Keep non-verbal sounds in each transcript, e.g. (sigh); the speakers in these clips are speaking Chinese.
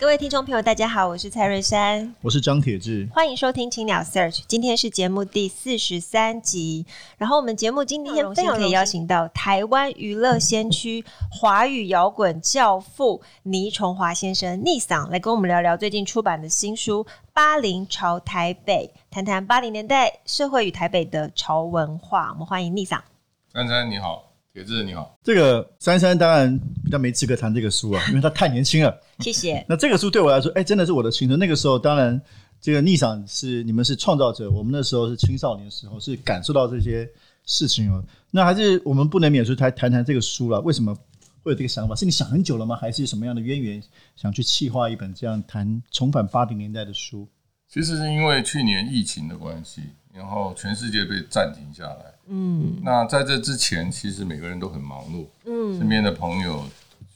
各位听众朋友，大家好，我是蔡瑞山，我是张铁志，欢迎收听青鸟 Search，今天是节目第四十三集。然后我们节目今天非常荣幸可以邀请到台湾娱乐先驱、华语摇滚教父倪崇华先生逆嗓来跟我们聊聊最近出版的新书《八零潮台北》，谈谈八零年代社会与台北的潮文化。我们欢迎逆嗓。珊珊你好。铁志你好，这个珊珊当然比较没资格谈这个书啊，(laughs) 因为她太年轻了。谢谢。那这个书对我来说，哎，真的是我的青春。那个时候，当然这个逆嗓是你们是创造者，我们那时候是青少年的时候，是感受到这些事情哦。那还是我们不能免俗谈谈谈这个书了。为什么会有这个想法？是你想很久了吗？还是什么样的渊源想去企划一本这样谈重返八零年代的书？其实是因为去年疫情的关系。然后全世界被暂停下来，嗯，那在这之前，其实每个人都很忙碌，嗯，身边的朋友，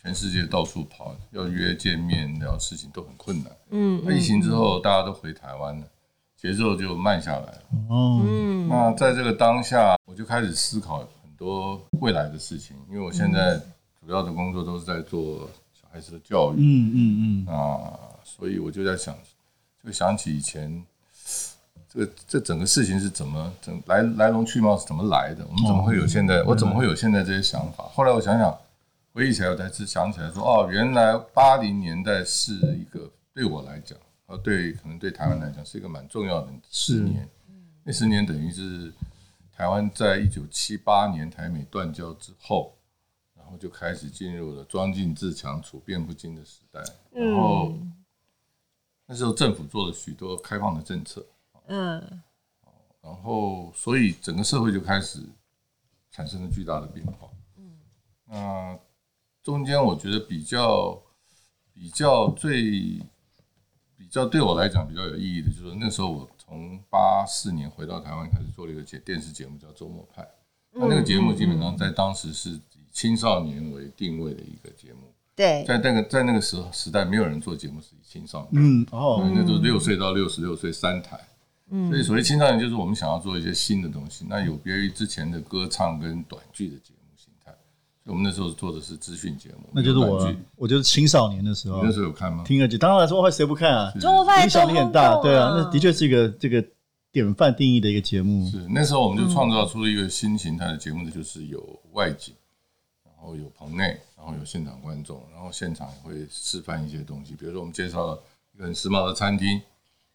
全世界到处跑，要约见面聊事情都很困难，嗯，那疫情之后，大家都回台湾了，节奏就慢下来了，嗯，那在这个当下，我就开始思考很多未来的事情，因为我现在主要的工作都是在做小孩子的教育，嗯嗯嗯，啊，所以我就在想，就想起以前。这这整个事情是怎么怎来来龙去脉是怎么来的？我们怎么会有现在？我怎么会有现在这些想法？后来我想想，回忆起来，我才是想起来说，哦，原来八零年代是一个对我来讲，呃，对可能对台湾来讲是一个蛮重要的十年。那十年等于是台湾在一九七八年台美断交之后，然后就开始进入了装进自强、处变不惊的时代。然后那时候政府做了许多开放的政策。嗯，然后所以整个社会就开始产生了巨大的变化。嗯，那中间我觉得比较比较最比较对我来讲比较有意义的，就是那时候我从八四年回到台湾，开始做了一个节电视节目叫《周末派》。那那个节目基本上在当时是以青少年为定位的一个节目。对，在那个在那个时候时代，没有人做节目是以青少年。嗯，哦，那都是六岁到六十六岁三台。所以，所谓青少年就是我们想要做一些新的东西，那有别于之前的歌唱跟短剧的节目形态。所以我们那时候做的是资讯节目，那就是我，我就是青少年的时候。你那时候有看吗？听了，当然说话谁不看啊？周末派影响力很大，对啊，那的确是一个这个典范定义的一个节目。是那时候我们就创造出了一个新形态的节目的，就是有外景，然后有棚内，然后有现场观众，然后现场也会示范一些东西，比如说我们介绍了一个很时髦的餐厅。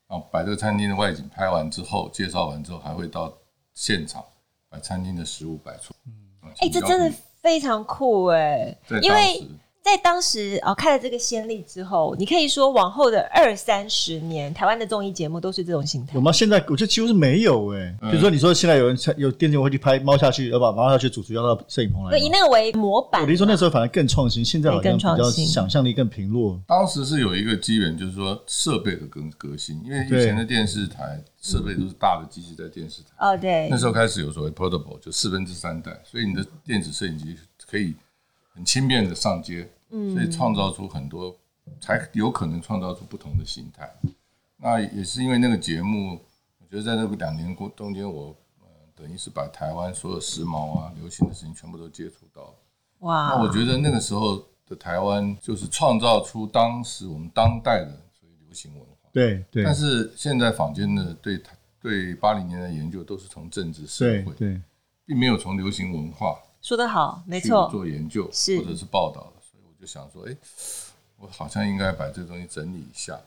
然后把这个餐厅的外景拍完之后，介绍完之后，还会到现场把餐厅的食物摆出。嗯，哎，这真的非常酷哎，因为。在当时哦，开了这个先例之后，你可以说往后的二三十年，台湾的综艺节目都是这种形态。有吗？现在我觉得几乎是没有哎。比如说，你说现在有人有电视会去拍猫下去，要把猫下去主厨要到摄影棚来，以那个为模板。我听说那时候反而更创新，现在好像比较想象力更平弱。当时是有一个机缘，就是说设备的更革新，因为以前的电视台设备都是大的机器在电视台。哦，对。那时候开始有所谓 portable，就四分之三代，所以你的电子摄影机可以很轻便的上街。所以创造出很多，才有可能创造出不同的形态。那也是因为那个节目，我觉得在那个两年过中间，我呃等于是把台湾所有时髦啊、流行的事情全部都接触到了。哇！那我觉得那个时候的台湾，就是创造出当时我们当代的所谓流行文化。对对。但是现在坊间的对对八零年的研究都是从政治社会，对，并没有从流行文化。说得好，没错。做研究或者是报道。就想说，哎，我好像应该把这个东西整理一下，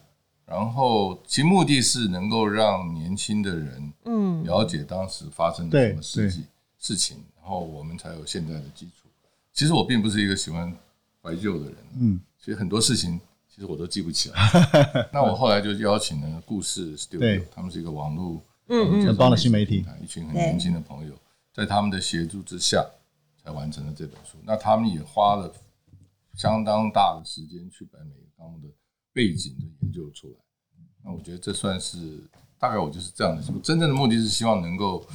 然后其目的是能够让年轻的人，嗯，了解当时发生的什么事情事情，然后我们才有现在的基础。其实我并不是一个喜欢怀旧的人，嗯，其实很多事情其实我都记不起来。(laughs) 那我后来就邀请了故事 Studio，他们是一个网络嗯很棒的新媒体，一群很年轻的朋友，在他们的协助之下才完成了这本书。那他们也花了。相当大的时间去把每个项目的背景都研究出来。那我觉得这算是大概我就是这样的。我真正的目的是希望能够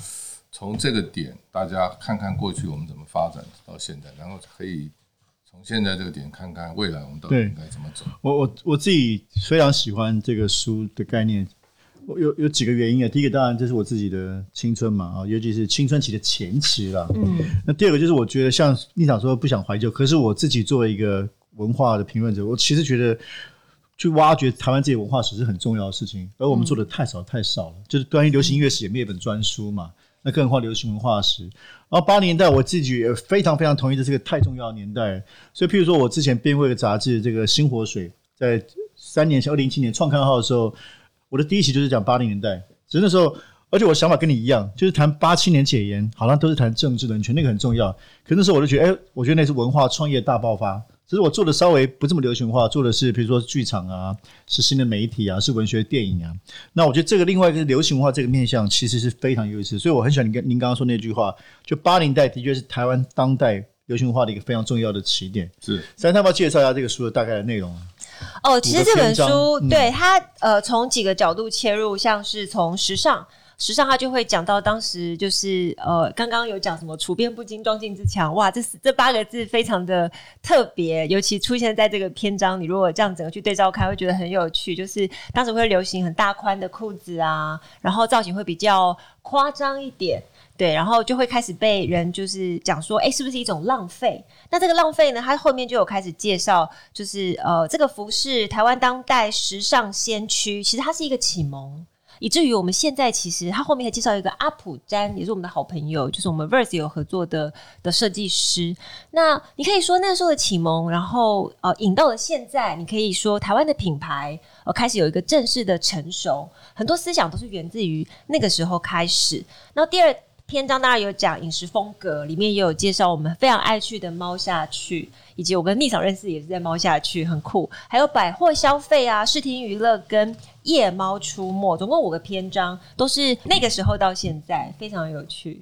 从这个点，大家看看过去我们怎么发展到现在，然后可以从现在这个点看看未来我们到底应该怎么走。我我我自己非常喜欢这个书的概念。有有几个原因啊，第一个当然这是我自己的青春嘛啊，尤其是青春期的前期啦。嗯，那第二个就是我觉得像你想说不想怀旧，可是我自己作为一个文化的评论者，我其实觉得去挖掘台湾自己文化史是很重要的事情，而我们做的太少太少了。就是关于流行音乐史也没有一本专书嘛，那更何况流行文化史。然后八零年代我自己也非常非常同意这是个太重要的年代，所以譬如说我之前编过一个杂志，这个新火水，在三年前二零一七年创刊号的时候。我的第一期就是讲八零年代，只是那时候，而且我想法跟你一样，就是谈八七年解严，好像都是谈政治人权，那个很重要。可是那时候我就觉得，哎、欸，我觉得那是文化创业大爆发。只是我做的稍微不这么流行化，做的是比如说剧场啊，是新的媒体啊，是文学电影啊。那我觉得这个另外一个流行文化这个面向其实是非常有意思。所以我很喜欢您跟您刚刚说那句话，就八零代的确是台湾当代流行文化的一个非常重要的起点。是，三要不要介绍一下这个书的大概的内容？哦，其实这本书、嗯、对它呃，从几个角度切入，像是从时尚，时尚它就会讲到当时就是呃，刚刚有讲什么“处变不惊，装进自强”，哇，这是这八个字非常的特别，尤其出现在这个篇章，你如果这样整个去对照看，会觉得很有趣。就是当时会流行很大宽的裤子啊，然后造型会比较夸张一点。对，然后就会开始被人就是讲说，哎，是不是一种浪费？那这个浪费呢，它后面就有开始介绍，就是呃，这个服饰台湾当代时尚先驱，其实它是一个启蒙，以至于我们现在其实它后面还介绍一个阿普詹，也是我们的好朋友，就是我们 Verse 有合作的的设计师。那你可以说那时候的启蒙，然后呃引到了现在，你可以说台湾的品牌呃开始有一个正式的成熟，很多思想都是源自于那个时候开始。那第二。篇章当然有讲饮食风格，里面也有介绍我们非常爱去的猫下去，以及我跟逆嫂认识也是在猫下去，很酷。还有百货消费啊，视听娱乐跟夜猫出没，总共五个篇章，都是那个时候到现在，非常有趣。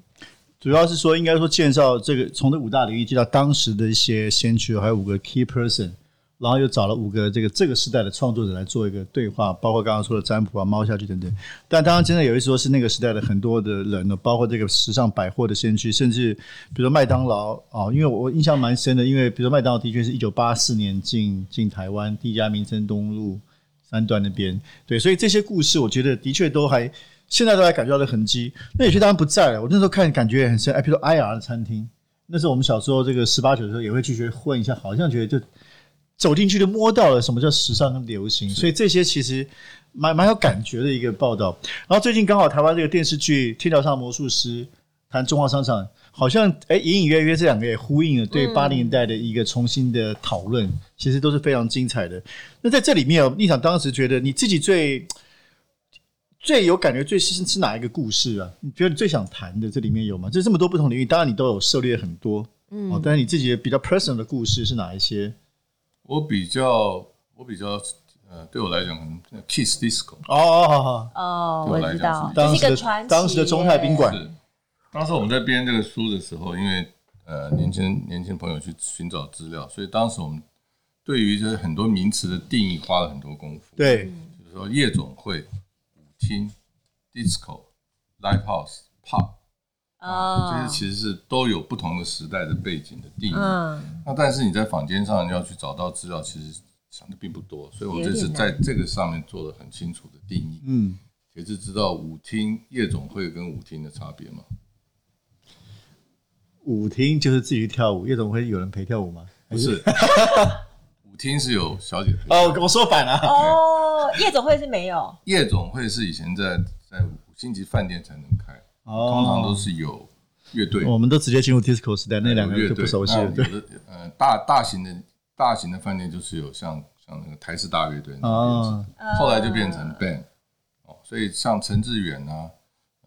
主要是说，应该说介绍这个从这五大领域介绍当时的一些先驱，还有五个 key person。然后又找了五个这个这个时代的创作者来做一个对话，包括刚刚说的占卜啊、猫下去等等。但当然，真的有一说是那个时代的很多的人呢，包括这个时尚百货的先驱，甚至比如说麦当劳啊，因为我印象蛮深的，因为比如说麦当劳的确是一九八四年进进台湾第一家，民生东路三段那边，对，所以这些故事我觉得的确都还现在都还感觉到的痕迹。那有些当然不在了，我那时候看感觉也很深，哎，比如说 IR 的餐厅，那时候我们小时候这个十八九的时候也会去学混一下，好像觉得就。走进去就摸到了什么叫时尚跟流行，所以这些其实蛮蛮有感觉的一个报道。然后最近刚好台湾这个电视剧《天桥上魔术师》谈中华商场，好像哎隐隐约约这两个也呼应了对八零年代的一个重新的讨论，其实都是非常精彩的。那在这里面，你想当时觉得你自己最最有感觉最是是哪一个故事啊？你觉得你最想谈的这里面有吗？就这么多不同领域，当然你都有涉猎很多，嗯，但是你自己的比较 personal 的故事是哪一些？我比较，我比较，呃，对我来讲，可能 Kiss Disco 哦哦哦，我知道，当时的当时的中泰宾馆。是，当时我们在编这个书的时候，因为呃，年轻年轻朋友去寻找资料，所以当时我们对于这很多名词的定义花了很多功夫。对，就是说夜总会、舞厅、Disco、Live House、Pub。啊，这些其实是都有不同的时代的背景的定义。嗯，那但是你在坊间上要去找到资料，其实想的并不多，所以我这次在这个上面做了很清楚的定义。嗯，也是知道舞厅、夜总会跟舞厅的差别吗？舞厅就是自己去跳舞，夜总会有人陪跳舞吗？不是，(laughs) 舞厅是有小姐陪。哦，我说反了。哦，夜总会是没有。夜总会是以前在在五星级饭店才能开。哦，通常都是有乐队，我们都直接进入 disco 时代，那两个就不熟悉了。对，呃，大大型的大型的饭店就是有像像那个台式大乐队那样子，后来就变成 band。哦，所以像陈志远啊，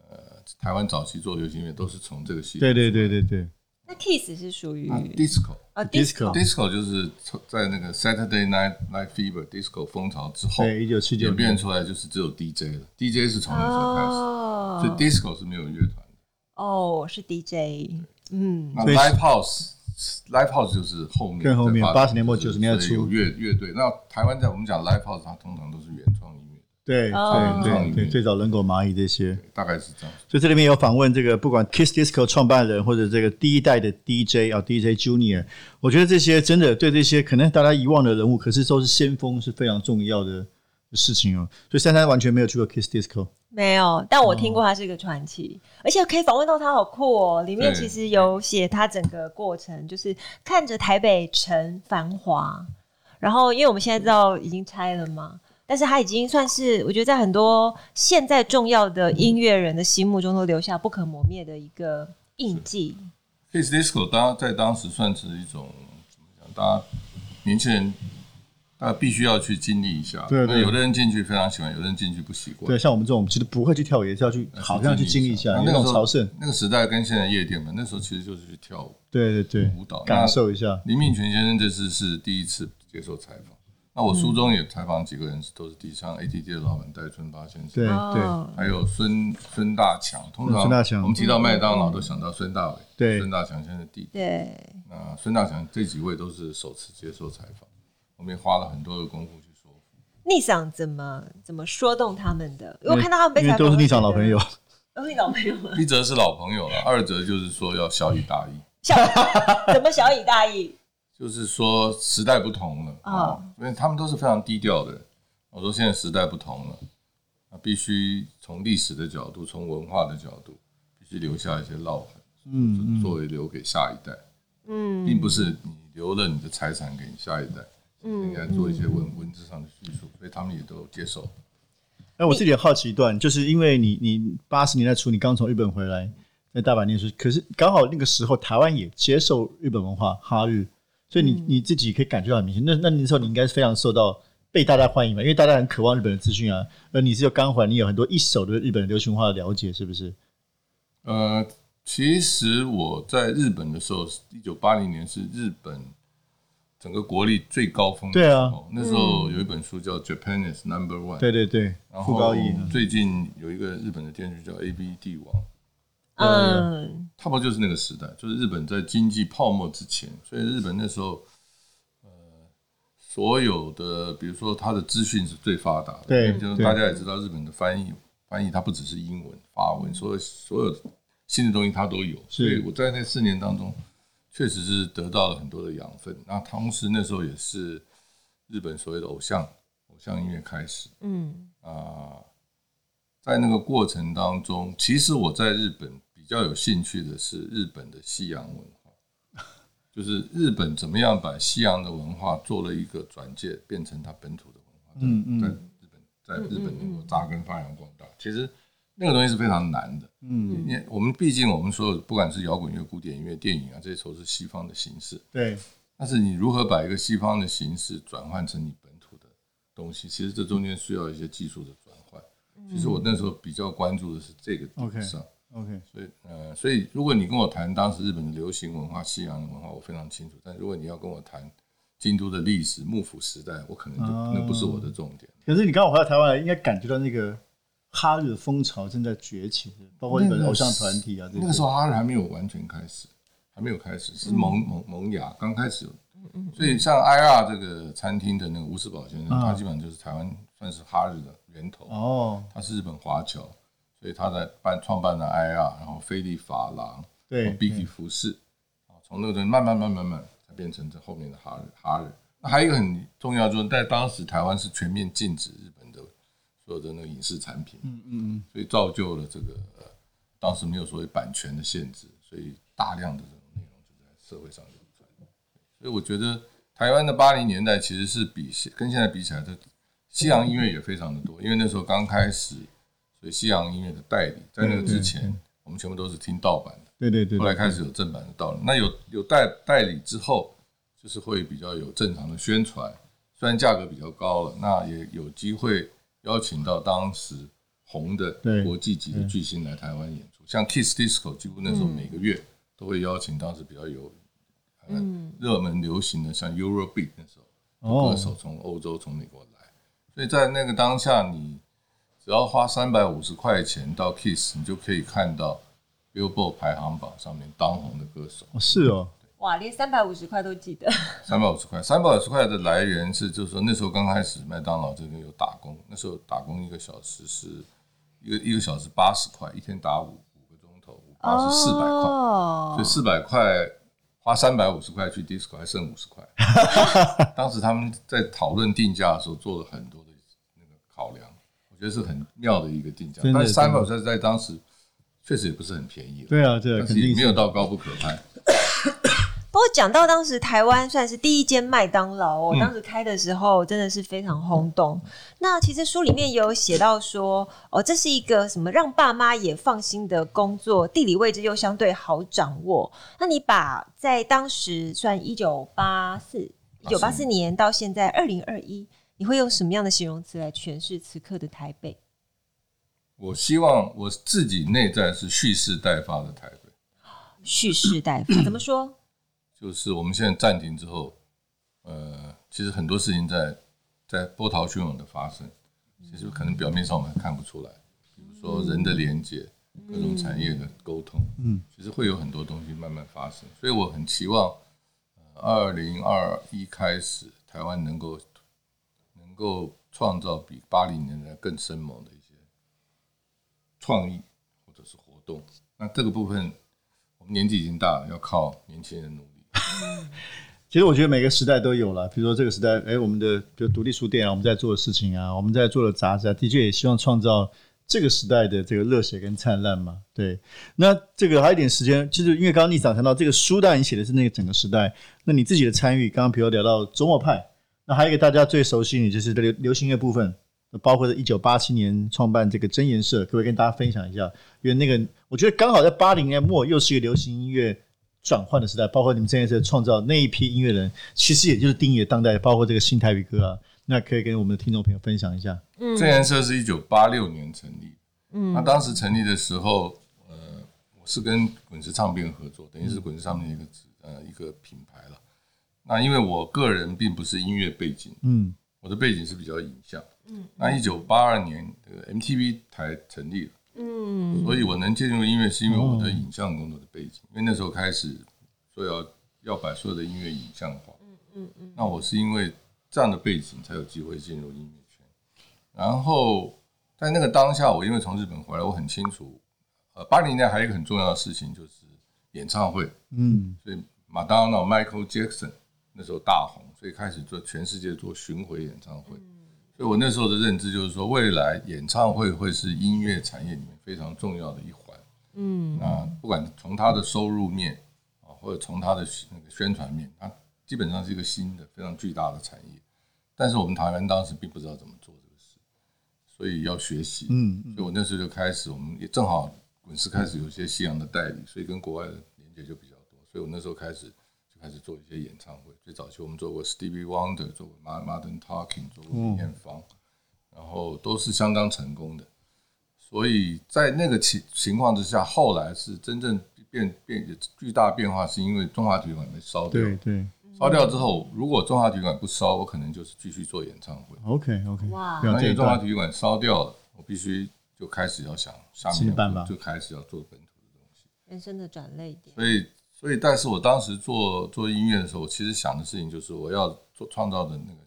呃，台湾早期做流行乐都是从这个系统。对对对对对。那 Kiss 是属于 disco 啊，disco，disco 就是在那个 Saturday Night Night Fever disco 风潮之后，对，一九七九演变出来就是只有 DJ 了，DJ 是从那时候开始。所以 disco 是没有乐团的。哦，是 DJ。嗯。那 live house Live House 就是后面，更后面八十年末九十年代初有乐乐队。那台湾在我们讲 Live House，它通常都是原创音乐。对对对对，最早人狗蚂蚁这些，大概是这样。所以这里面有访问这个，不管 Kiss Disco 创办人或者这个第一代的 DJ 啊 DJ Junior，我觉得这些真的对这些可能大家遗忘的人物，可是都是先锋，是非常重要的事情哦。所以珊珊完全没有去过 Kiss Disco，没有，但我听过他是一个传奇，哦、而且可以访问到他，好酷哦。里面其实有写他整个过程，就是看着台北城繁华，然后因为我们现在知道已经拆了嘛。但是他已经算是，我觉得在很多现在重要的音乐人的心目中都留下不可磨灭的一个印记。Kiss Disco 当在当时算是一种怎么讲？大家年轻人，大家必须要去经历一下。对，對，有的人进去非常喜欢，有的人进去不习惯。对，像我们这种其实不会去跳舞，也是要去好像去经历一下。那种朝圣，那个时代跟现在夜店嘛，那时候其实就是去跳舞。对对对，舞蹈感受一下。林敏全先生这次是第一次接受采访。那我书中也采访几个人，都是第一场 ATT 的老板戴春发先生，对对，还有孙孙大强。通常我们提到麦当劳，都想到孙大伟，对，孙大强先生的弟弟。对，那孙大强这几位都是首次接受采访，我们也花了很多的功夫去说服。逆想怎么怎么说动他们的？因为我看到他们被采访都是逆桑老朋友，(laughs) 都是老朋友。一则是老朋友了，二则就是说要小以大义。小 (laughs) 怎么小以大义？就是说时代不同了啊，因为他们都是非常低调的。我说现在时代不同了，那必须从历史的角度，从文化的角度，必须留下一些烙痕，嗯，作为留给下一代，嗯，并不是你留了你的财产给你下一代，嗯，应该做一些文文字上的叙述，所以他们也都接受。哎，我自己也好奇一段，就是因为你你八十年代初你刚从日本回来，在大阪念书，可是刚好那个时候台湾也接受日本文化哈日。所以你你自己可以感觉到很明显，那那那时候你应该是非常受到被大家欢迎嘛，因为大家很渴望日本的资讯啊。而你是有刚回来，你有很多一手的日本流行文化的了解，是不是？呃，其实我在日本的时候，一九八零年是日本整个国力最高峰的时候。对啊，那时候有一本书叫《Japan is Number One》。对对对。然后最近有一个日本的电视剧叫《A B D 王》。嗯，差不多就是那个时代，就是日本在经济泡沫之前，所以日本那时候，呃，所有的比如说它的资讯是最发达的，对，就是大家也知道日本的翻译翻译它不只是英文、法文，所有所有新的东西它都有，所以我在那四年当中确实是得到了很多的养分。那同时那时候也是日本所谓的偶像偶像音乐开始，嗯啊，在那个过程当中，其实我在日本。比较有兴趣的是日本的西洋文化，就是日本怎么样把西洋的文化做了一个转介，变成它本土的文化，嗯嗯，在日本，在日本能够扎根发扬光大。其实那个东西是非常难的，嗯，因为我们毕竟我们所有不管是摇滚乐、古典音乐、电影啊，这些都是西方的形式，对。但是你如何把一个西方的形式转换成你本土的东西，其实这中间需要一些技术的转换。其实我那时候比较关注的是这个点上。OK，所以呃，所以如果你跟我谈当时日本的流行文化、西洋文化，我非常清楚。但如果你要跟我谈京都的历史、幕府时代，我可能就那不是我的重点。可是你刚好回到台湾来，应该感觉到那个哈日的风潮正在崛起，包括日本偶像团体啊。那个时候哈日还没有完全开始，还没有开始，是萌萌萌芽刚开始有。所以像 IR 这个餐厅的那个吴世宝先生，他基本上就是台湾算是哈日的源头。哦，他是日本华侨。所以他在办创办了 IR，然后菲利法郎，对，Bicky 服饰，啊，从那个慢慢慢慢慢才变成这后面的哈日哈日。那还有一个很重要，就是在当时台湾是全面禁止日本的所有的那个影视产品，嗯嗯嗯，所以造就了这个当时没有所谓版权的限制，所以大量的这种内容就在社会上流传。所以我觉得台湾的八零年代其实是比跟现在比起来，的西洋音乐也非常的多，因为那时候刚开始。所以西洋音乐的代理，在那个之前，我们全部都是听盗版的。对对对。后来开始有正版的到了，那有有代代理之后，就是会比较有正常的宣传，虽然价格比较高了，那也有机会邀请到当时红的国际级的巨星来台湾演出。像 Kiss Disco，几乎那时候每个月都会邀请当时比较有嗯热门流行的，像 Eurobeat 那时候歌手从欧洲从美国来，所以在那个当下你。只要花三百五十块钱到 Kiss，你就可以看到 Billboard 排行榜上面当红的歌手。是哦，哇，连三百五十块都记得。三百五十块，三百五十块的来源是，就是说那时候刚开始麦当劳这边有打工，那时候打工一个小时是一个一个小时八十块，一天打五五个钟头，五八是四百块，所以四百块花三百五十块去 disco 还剩五十块。(laughs) 当时他们在讨论定价的时候做了很多的那个考量，我觉得是很妙的一个定价。但是三百五十块在当时确实也不是很便宜。对啊，对啊，肯定没有到高不可攀。不过讲到当时台湾算是第一间麦当劳哦，当时开的时候真的是非常轰动。那其实书里面也有写到说，哦，这是一个什么让爸妈也放心的工作，地理位置又相对好掌握。那你把在当时算一九八四一九八四年到现在二零二一，你会用什么样的形容词来诠释此刻的台北？我希望我自己内在是蓄势待发的台北。蓄势待发 (clears throat) 怎么说？就是我们现在暂停之后，呃，其实很多事情在在波涛汹涌的发生，其实可能表面上我们看不出来，比如说人的连接、各种产业的沟通，嗯，其实会有很多东西慢慢发生。所以我很期望，二零二一开始，台湾能够能够创造比八零年代更生猛的一些创意或者是活动。那这个部分，我们年纪已经大了，要靠年轻人努力。(laughs) 其实我觉得每个时代都有了，比如说这个时代，哎，我们的比如独立书店啊，我们在做的事情啊，我们在做的杂志啊，的确也希望创造这个时代的这个热血跟灿烂嘛。对，那这个还有一点时间，就是因为刚刚丽长谈到这个书，单你写的是那个整个时代，那你自己的参与，刚刚比如聊到周末派，那还有一个大家最熟悉的就是流流行乐部分，包括在一九八七年创办这个真言社，可不可以跟大家分享一下？因为那个我觉得刚好在八零年末又是一个流行音乐。转换的时代，包括你们这一次创造那一批音乐人，其实也就是定义了当代，包括这个新台语歌啊，那可以跟我们的听众朋友分享一下。嗯，真言社是一九八六年成立，嗯，那当时成立的时候，呃，我是跟滚石唱片合作，等于是滚石唱片一个呃一个品牌了。那因为我个人并不是音乐背景，嗯，我的背景是比较影像，嗯，那一九八二年这个 MTV 台成立了。嗯，所以我能进入音乐，是因为我的影像工作的背景。因为那时候开始说要要把所有的音乐影像化。嗯嗯嗯。那我是因为这样的背景才有机会进入音乐圈。然后在那个当下，我因为从日本回来，我很清楚，呃，八零年代还有一个很重要的事情就是演唱会。嗯。所以马当劳 Michael Jackson 那时候大红，所以开始做全世界做巡回演唱会。所以我那时候的认知就是说，未来演唱会会是音乐产业里面非常重要的一环。嗯，啊，不管从它的收入面啊，或者从它的那个宣传面，它基本上是一个新的非常巨大的产业。但是我们台湾当时并不知道怎么做这个事，所以要学习。嗯，所以我那时候就开始，我们也正好滚石开始有一些西洋的代理，所以跟国外的连接就比较多。所以我那时候开始。开始做一些演唱会，最早期我们做过 Stevie Wonder，做过 Modern Talking，做过梅艳芳，然后都是相当成功的。所以在那个情情况之下，后来是真正变变巨大变化，是因为中华体育馆被烧掉。对对，烧掉之后，如果中华体育馆不烧，我可能就是继续做演唱会。OK OK，哇，而且中华体育馆烧掉了，我必须就开始要想下面就开始要做本土的东西，人生的转捩点。所以。所以，但是我当时做做音乐的时候，我其实想的事情就是，我要做创造的那个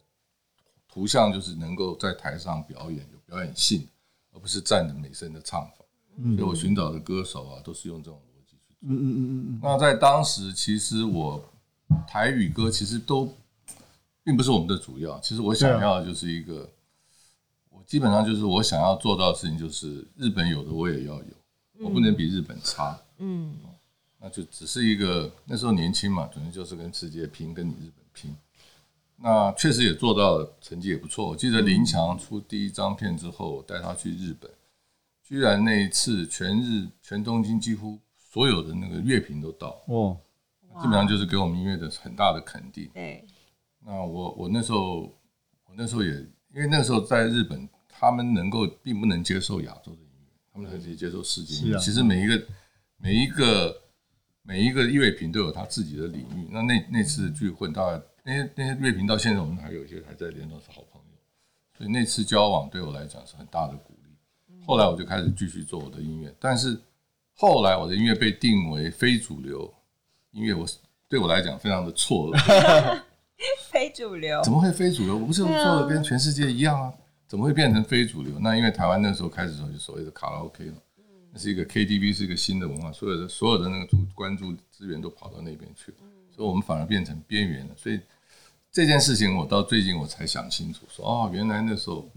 图像，就是能够在台上表演，有表演性，而不是站着美声的唱法。所以我寻找的歌手啊，都是用这种逻辑去做。嗯嗯嗯嗯。那在当时，其实我台语歌其实都并不是我们的主要。其实我想要的就是一个，我基本上就是我想要做到的事情，就是日本有的我也要有，我不能比日本差。嗯。那就只是一个那时候年轻嘛，总之就是跟世界拼，跟你日本拼。那确实也做到了，成绩也不错。我记得林强出第一张片之后，带他去日本，居然那一次全日全东京几乎所有的那个乐评都到哦，基本上就是给我们音乐的很大的肯定。对。那我我那时候我那时候也因为那时候在日本，他们能够并不能接受亚洲的音乐，他们可以接受世界音乐。其实每一个每一个。每一个乐评都有他自己的领域。那那那次聚会，大概那些那些乐评到现在，我们还有一些还在联络，是好朋友。所以那次交往对我来讲是很大的鼓励。后来我就开始继续做我的音乐，但是后来我的音乐被定为非主流音乐，我对我来讲非常的错愕。(laughs) 非主流？怎么会非主流？我不是做的跟全世界一样啊？怎么会变成非主流？那因为台湾那时候开始时候就所谓的卡拉 OK 了，那是一个 KTV，是一个新的文化，所有的所有的那个主关注资源都跑到那边去了，所以我们反而变成边缘了。所以这件事情我到最近我才想清楚，说哦，原来那时候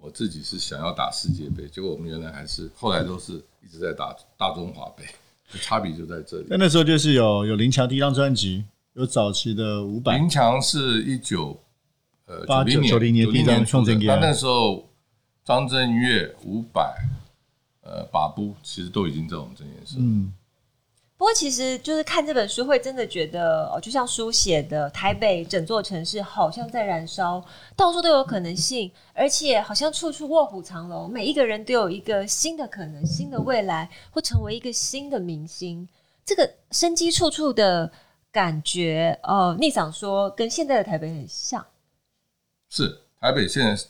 我自己是想要打世界杯，结果我们原来还是后来都是一直在打大中华杯，(laughs) 差别就在这里。那那时候就是有有林强第一张专辑，有早期的五百，林强是一九。呃，八九九零年第一张创作，那那时候张震岳、伍佰、呃，把布其实都已经在我们这件事。嗯，不过其实就是看这本书，会真的觉得哦，就像书写的，台北整座城市好像在燃烧，到处都有可能性，而且好像处处卧虎藏龙，每一个人都有一个新的可能，新的未来，会成为一个新的明星。这个生机处处的感觉，呃，逆想说跟现在的台北很像。是台北现在，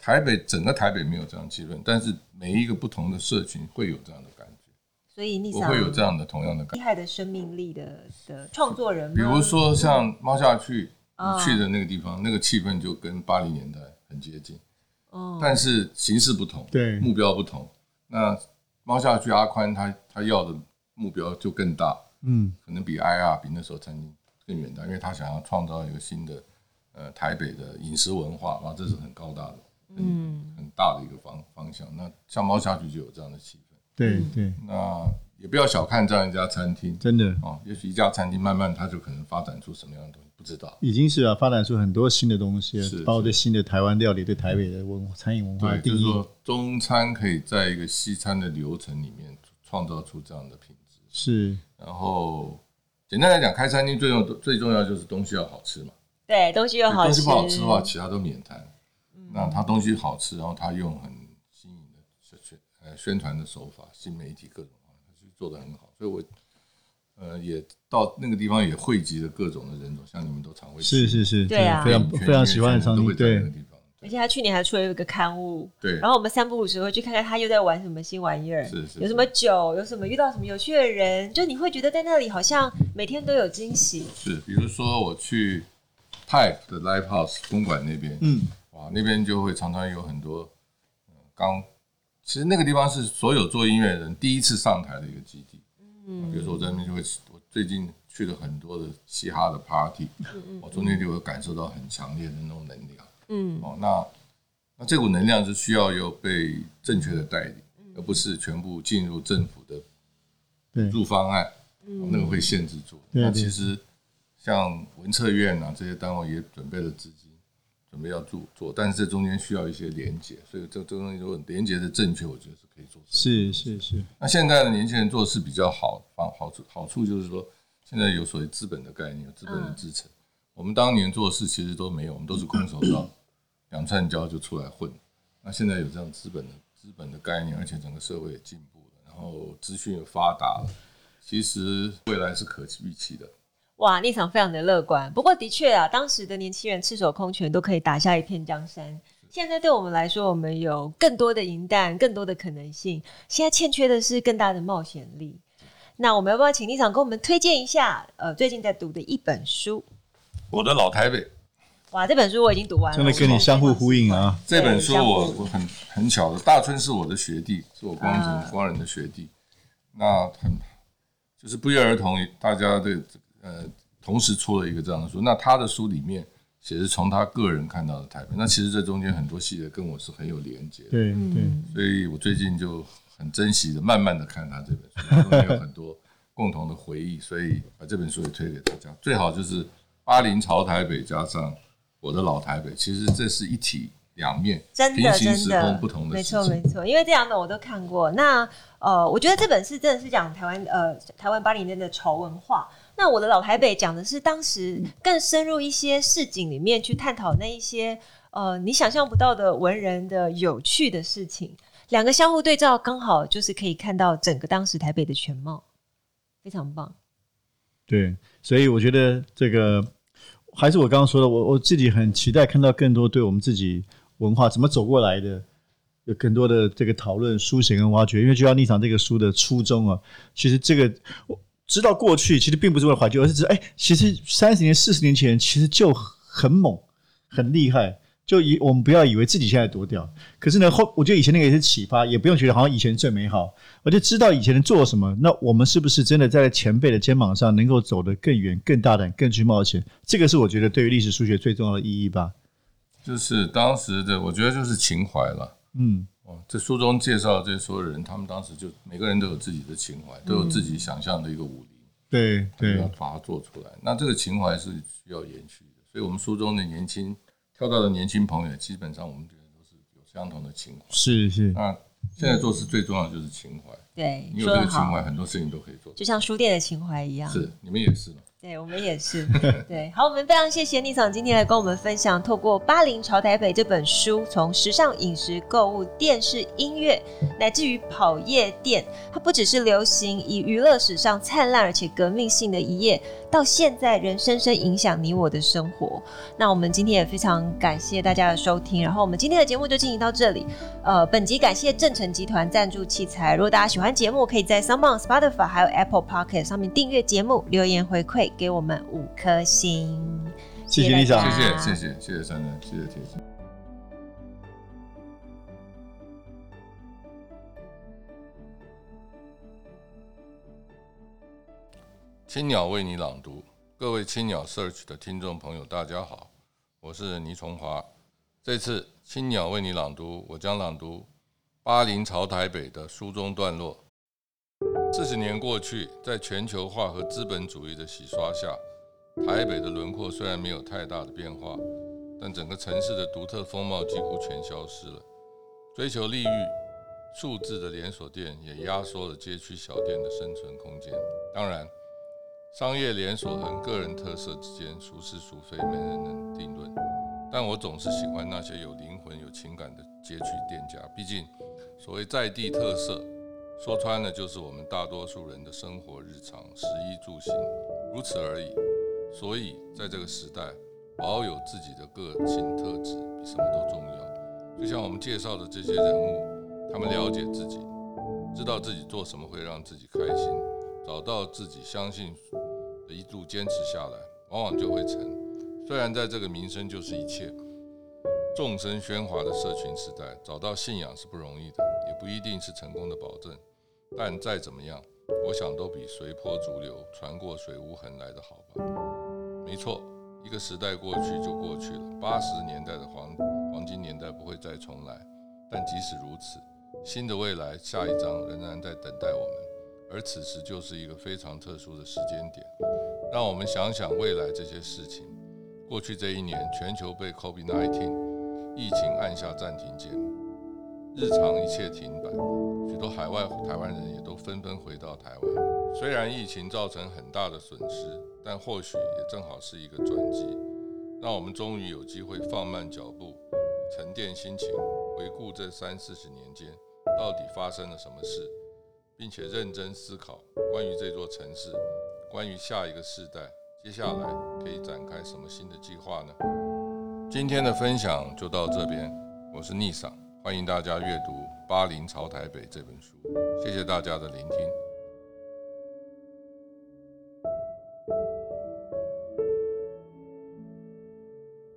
台北整个台北没有这样气氛，但是每一个不同的社群会有这样的感觉，所以你我会有这样的同样的感觉。厉害的生命力的的创作人，比如说像猫下去，你去的那个地方，那个气氛就跟八零年代很接近，哦，但是形式不同，对，目标不同。那猫下去阿宽他他要的目标就更大，嗯，可能比 IR 比那时候曾经更远大，因为他想要创造一个新的。呃，台北的饮食文化啊，这是很高大的，嗯，很大的一个方方向。那像猫下去就有这样的气氛，对对。那也不要小看这样一家餐厅，真的哦。也许一家餐厅慢慢它就可能发展出什么样的东西，不知道。已经是啊，发展出很多新的东西，是包括对新的台湾料理，对台北的文餐饮文化。对，就是说中餐可以在一个西餐的流程里面创造出这样的品质。是。然后简单来讲，开餐厅最重最重要就是东西要好吃嘛。对，东西又好吃。东西不好吃的话，其他都免谈。嗯、那他东西好吃，然后他用很新颖的宣呃宣传的手法，新媒体各种方法，他做的很好。所以我呃也到那个地方也汇集了各种的人种，像你们都常会是是是，对啊，非常非常喜欢的场地，对。而且他去年还出了一个刊物，对。然后我们三不五时会去看看他又在玩什么新玩意儿，是是。有什么酒，有什么遇到什么有趣的人，就你会觉得在那里好像每天都有惊喜。是，比如说我去。Type 的 Live House 公馆那边，嗯，哇，那边就会常常有很多，刚，其实那个地方是所有做音乐人第一次上台的一个基地，嗯，比如说我在那边就会，我最近去了很多的嘻哈的 Party，我中间就会感受到很强烈的那种能量，嗯，哦，那那这股能量是需要有被正确的带领，而不是全部进入政府的补助方案，嗯，那个会限制住，那其实。像文策院啊这些单位也准备了资金，准备要做做，但是这中间需要一些连接，所以这这东西如果连接的正确，我觉得是可以做。是是是。那现在的年轻人做事比较好，好好处好处就是说，现在有所谓资本的概念，有资本的支撑。我们当年做事其实都没有，我们都是空手道，两串胶就出来混。那现在有这样资本的资本的概念，而且整个社会也进步了，然后资讯也发达了，其实未来是可预期的。哇，立场非常的乐观。不过的确啊，当时的年轻人赤手空拳都可以打下一片江山。现在对我们来说，我们有更多的银弹，更多的可能性。现在欠缺的是更大的冒险力。那我们要不要请立场给我们推荐一下？呃，最近在读的一本书。我的老台北。哇，这本书我已经读完了。真的跟你相互呼应啊！这本书我我很很巧的，大春是我的学弟，是我光人光人的学弟。那很就是不约而同，大家的。呃，同时出了一个这样的书，那他的书里面写是从他个人看到的台北，那其实这中间很多细节跟我是很有连接的，对对，所以我最近就很珍惜的，慢慢的看他这本书，有很多共同的回忆，所以把这本书也推给大家。最好就是八零朝台北加上我的老台北，其实这是一体两面，真的平行时空不同的，没错没错，因为这两本我都看过。那呃，我觉得这本是真的是讲台湾呃台湾八零年的潮文化。那我的老台北讲的是当时更深入一些市井里面去探讨那一些呃你想象不到的文人的有趣的事情，两个相互对照，刚好就是可以看到整个当时台北的全貌，非常棒。对，所以我觉得这个还是我刚刚说的，我我自己很期待看到更多对我们自己文化怎么走过来的，有更多的这个讨论、书写跟挖掘。因为就像逆场这个书的初衷啊，其实这个我。知道过去其实并不是为了怀旧，而是指哎，其实三十年、四十年前其实就很猛、很厉害。就以我们不要以为自己现在多屌，可是呢后我觉得以前那个也是启发，也不用觉得好像以前最美好，我就知道以前人做了什么。那我们是不是真的在前辈的肩膀上能够走得更远、更大胆、更去冒险？这个是我觉得对于历史数学最重要的意义吧。就是当时的，我觉得就是情怀了。嗯，哦，这书中介绍的这些所有人，他们当时就每个人都有自己的情怀，都有自己想象的一个武林。对对，要把它做出来。那这个情怀是需要延续的，所以我们书中的年轻。跳到的年轻朋友，基本上我们觉得都是有相同的情怀。是是，那现在做事最重要的就是情怀。对，你有这个情怀，很多事情都可以做。就像书店的情怀一样。是，你们也是。对，我们也是。对，好，我们非常谢谢 Nissan 今天来跟我们分享，透过《巴黎朝台北》这本书，从时尚、饮食、购物、电视、音乐，乃至于跑夜店，它不只是流行以娱乐史上灿烂而且革命性的一页，到现在仍深深影响你我的生活。那我们今天也非常感谢大家的收听，然后我们今天的节目就进行到这里。呃，本集感谢正成集团赞助器材。如果大家喜欢节目，可以在 SoundOn、Spotify 还有 Apple Podcast 上面订阅节目，留言回馈。给我们五颗星，谢谢李长，谢谢谢谢谢谢珊珊，谢谢铁子。青鸟为你朗读，各位青鸟 Search 的听众朋友，大家好，我是倪崇华。这次青鸟为你朗读，我将朗读《巴林朝台北》的书中段落。四十年过去，在全球化和资本主义的洗刷下，台北的轮廓虽然没有太大的变化，但整个城市的独特风貌几乎全消失了。追求利益、数字的连锁店也压缩了街区小店的生存空间。当然，商业连锁和个人特色之间孰是孰非，没人能定论。但我总是喜欢那些有灵魂、有情感的街区店家，毕竟所谓在地特色。说穿了，就是我们大多数人的生活日常，食衣住行，如此而已。所以，在这个时代，保有自己的个性特质比什么都重要。就像我们介绍的这些人物，他们了解自己，知道自己做什么会让自己开心，找到自己相信的一路坚持下来，往往就会成。虽然在这个名声就是一切、众生喧哗的社群时代，找到信仰是不容易的，也不一定是成功的保证。但再怎么样，我想都比随波逐流、船过水无痕来得好吧。没错，一个时代过去就过去了，八十年代的黄黄金年代不会再重来。但即使如此，新的未来下一章仍然在等待我们，而此时就是一个非常特殊的时间点。让我们想想未来这些事情。过去这一年，全球被 COVID-19 疫情按下暂停键，日常一切停摆。许多海外台湾人也都纷纷回到台湾。虽然疫情造成很大的损失，但或许也正好是一个转机，让我们终于有机会放慢脚步，沉淀心情，回顾这三四十年间到底发生了什么事，并且认真思考关于这座城市，关于下一个世代，接下来可以展开什么新的计划呢？今天的分享就到这边，我是逆桑，欢迎大家阅读。《巴林朝台北》这本书，谢谢大家的聆听。